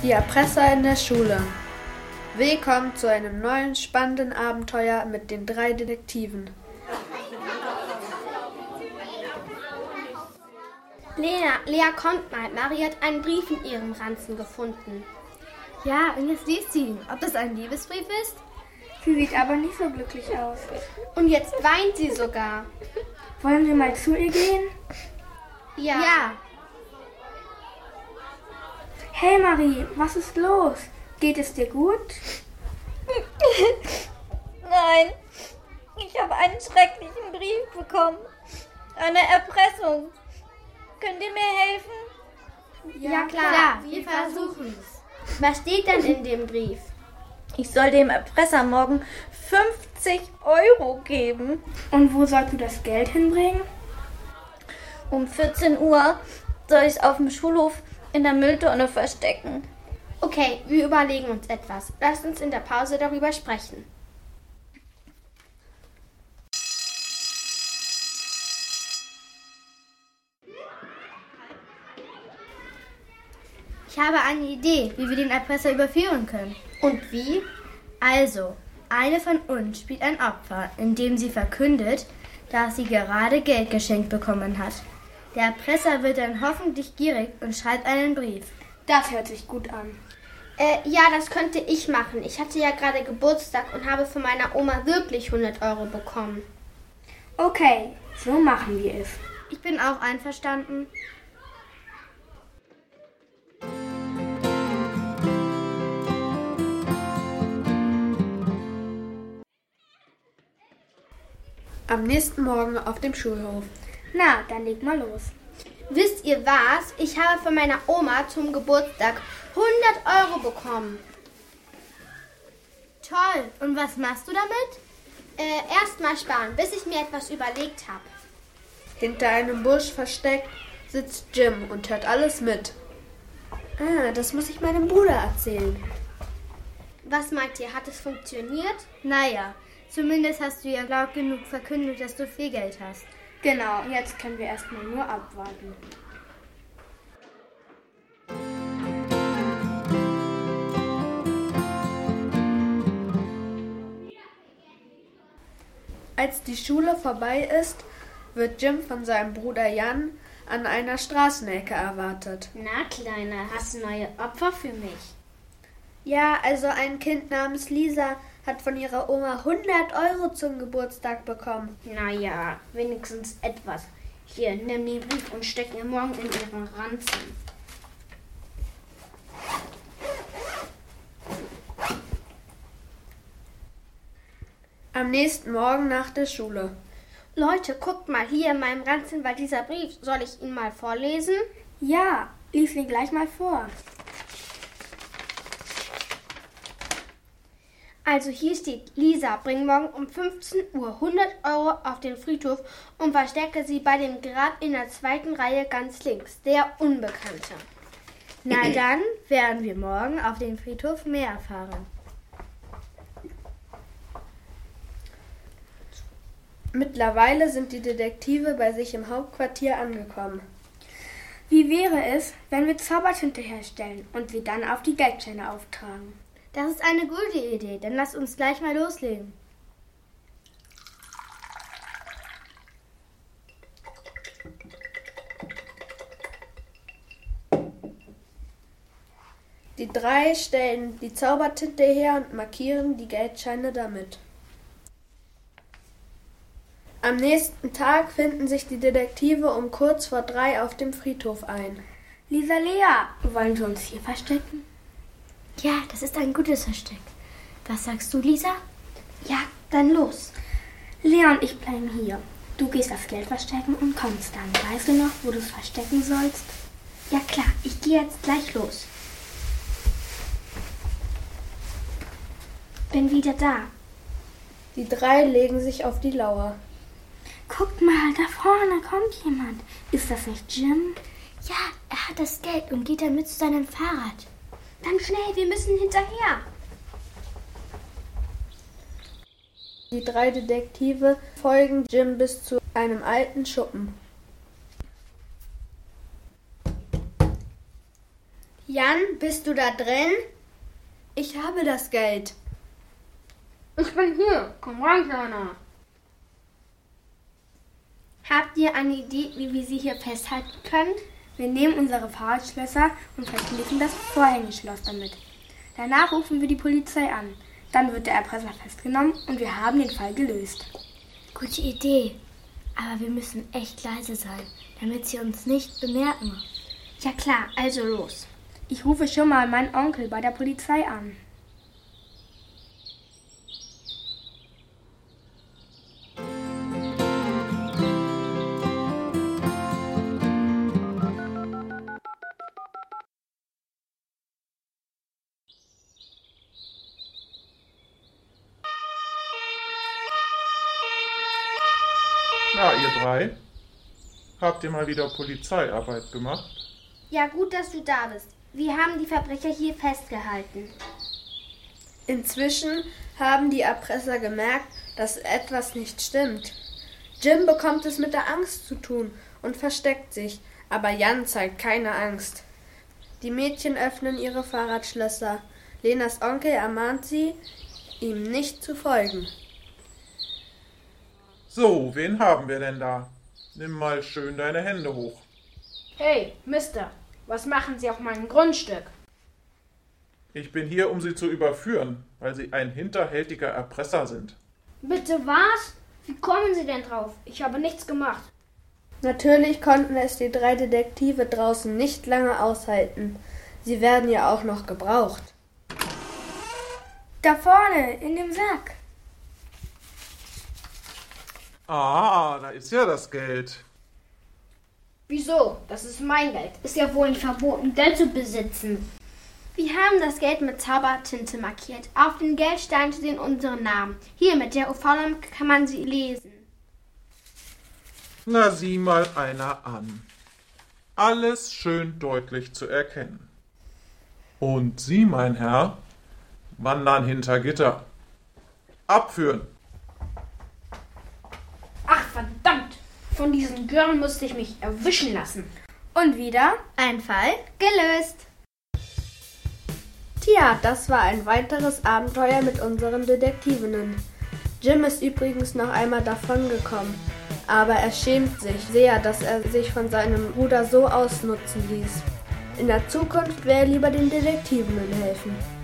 Die Erpresser in der Schule. Willkommen zu einem neuen spannenden Abenteuer mit den drei Detektiven. Lena, Lea, kommt mal. Marie hat einen Brief in ihrem Ranzen gefunden. Ja, und jetzt liest sie ihn. Ob das ein Liebesbrief ist? Sie sieht aber nicht so glücklich aus. Und jetzt weint sie sogar. Wollen wir mal zu ihr gehen? Ja. Ja. Hey Marie, was ist los? Geht es dir gut? Nein, ich habe einen schrecklichen Brief bekommen. Eine Erpressung. Könnt ihr mir helfen? Ja, klar. Wir versuchen es. Was steht denn in dem Brief? Ich soll dem Erpresser morgen 50 Euro geben. Und wo sollst du das Geld hinbringen? Um 14 Uhr soll ich es auf dem Schulhof in der Mülltonne verstecken. Okay, wir überlegen uns etwas. Lasst uns in der Pause darüber sprechen. Ich habe eine Idee, wie wir den Erpresser überführen können. Und wie? Also, eine von uns spielt ein Opfer, indem sie verkündet, dass sie gerade Geld geschenkt bekommen hat. Der Erpresser wird dann hoffentlich gierig und schreibt einen Brief. Das hört sich gut an. Äh, ja, das könnte ich machen. Ich hatte ja gerade Geburtstag und habe von meiner Oma wirklich 100 Euro bekommen. Okay, so machen wir es. Ich bin auch einverstanden. Am nächsten Morgen auf dem Schulhof. Na, dann leg mal los. Wisst ihr was? Ich habe von meiner Oma zum Geburtstag 100 Euro bekommen. Toll. Und was machst du damit? Äh, erstmal sparen, bis ich mir etwas überlegt habe. Hinter einem Busch versteckt sitzt Jim und hört alles mit. Ah, das muss ich meinem Bruder erzählen. Was meint ihr, hat es funktioniert? Naja, zumindest hast du ja laut genug verkündet, dass du viel Geld hast. Genau, jetzt können wir erstmal nur abwarten. Als die Schule vorbei ist, wird Jim von seinem Bruder Jan an einer Straßenecke erwartet. Na, Kleiner, hast du neue Opfer für mich? Ja, also ein Kind namens Lisa hat von ihrer Oma 100 Euro zum Geburtstag bekommen. Naja, wenigstens etwas. Hier, nimm den Brief und steck ihn morgen in ihren Ranzen. Am nächsten Morgen nach der Schule. Leute, guckt mal, hier in meinem Ranzen war dieser Brief. Soll ich ihn mal vorlesen? Ja, lies ihn gleich mal vor. Also hier steht, Lisa, bring morgen um 15 Uhr 100 Euro auf den Friedhof und verstecke sie bei dem Grab in der zweiten Reihe ganz links, der Unbekannte. Na dann werden wir morgen auf dem Friedhof mehr erfahren. Mittlerweile sind die Detektive bei sich im Hauptquartier angekommen. Wie wäre es, wenn wir Zaubertinte herstellen und sie dann auf die Geldscheine auftragen? Das ist eine gute Idee, dann lass uns gleich mal loslegen. Die drei stellen die Zaubertinte her und markieren die Geldscheine damit. Am nächsten Tag finden sich die Detektive um kurz vor drei auf dem Friedhof ein. Lisa Lea, wollen wir uns hier verstecken? Ja, das ist ein gutes Versteck. Was sagst du, Lisa? Ja, dann los. Lea und ich bleiben hier. Du gehst das Geld verstecken und kommst dann. Weißt du noch, wo du es verstecken sollst? Ja klar, ich gehe jetzt gleich los. Bin wieder da. Die drei legen sich auf die Lauer. Guck mal, da vorne kommt jemand. Ist das nicht Jim? Ja, er hat das Geld und geht damit zu seinem Fahrrad. Dann schnell, wir müssen hinterher. Die drei Detektive folgen Jim bis zu einem alten Schuppen. Jan, bist du da drin? Ich habe das Geld. Ich bin hier. Komm rein, Kleiner. Habt ihr eine Idee, wie wir sie hier festhalten können? Wir nehmen unsere Fahrradschlösser und verschließen das Vorhängeschloss damit. Danach rufen wir die Polizei an. Dann wird der Erpresser festgenommen und wir haben den Fall gelöst. Gute Idee. Aber wir müssen echt leise sein, damit sie uns nicht bemerken. Ja klar, also los. Ich rufe schon mal meinen Onkel bei der Polizei an. Na, ihr drei, habt ihr mal wieder Polizeiarbeit gemacht? Ja, gut, dass du da bist. Wir haben die Verbrecher hier festgehalten. Inzwischen haben die Erpresser gemerkt, dass etwas nicht stimmt. Jim bekommt es mit der Angst zu tun und versteckt sich, aber Jan zeigt keine Angst. Die Mädchen öffnen ihre Fahrradschlösser. Lenas Onkel ermahnt sie, ihm nicht zu folgen. So, wen haben wir denn da? Nimm mal schön deine Hände hoch. Hey, Mister, was machen Sie auf meinem Grundstück? Ich bin hier, um sie zu überführen, weil sie ein hinterhältiger Erpresser sind. Bitte was? Wie kommen Sie denn drauf? Ich habe nichts gemacht. Natürlich konnten es die drei Detektive draußen nicht lange aushalten. Sie werden ja auch noch gebraucht. Da vorne, in dem Sack. Ah, da ist ja das Geld. Wieso? Das ist mein Geld. Ist ja wohl nicht verboten, Geld zu besitzen. Wir haben das Geld mit Zaubertinte markiert. Auf den Geldsteinen stehen unsere Namen. Hier mit der UV-Lampe kann man sie lesen. Na, sieh mal einer an. Alles schön deutlich zu erkennen. Und Sie, mein Herr, wandern hinter Gitter. Abführen. Von diesen Girlen musste ich mich erwischen lassen. Und wieder ein Fall gelöst. Tja, das war ein weiteres Abenteuer mit unseren Detektivinnen. Jim ist übrigens noch einmal davongekommen, aber er schämt sich sehr, dass er sich von seinem Bruder so ausnutzen ließ. In der Zukunft will er lieber den Detektivinnen helfen.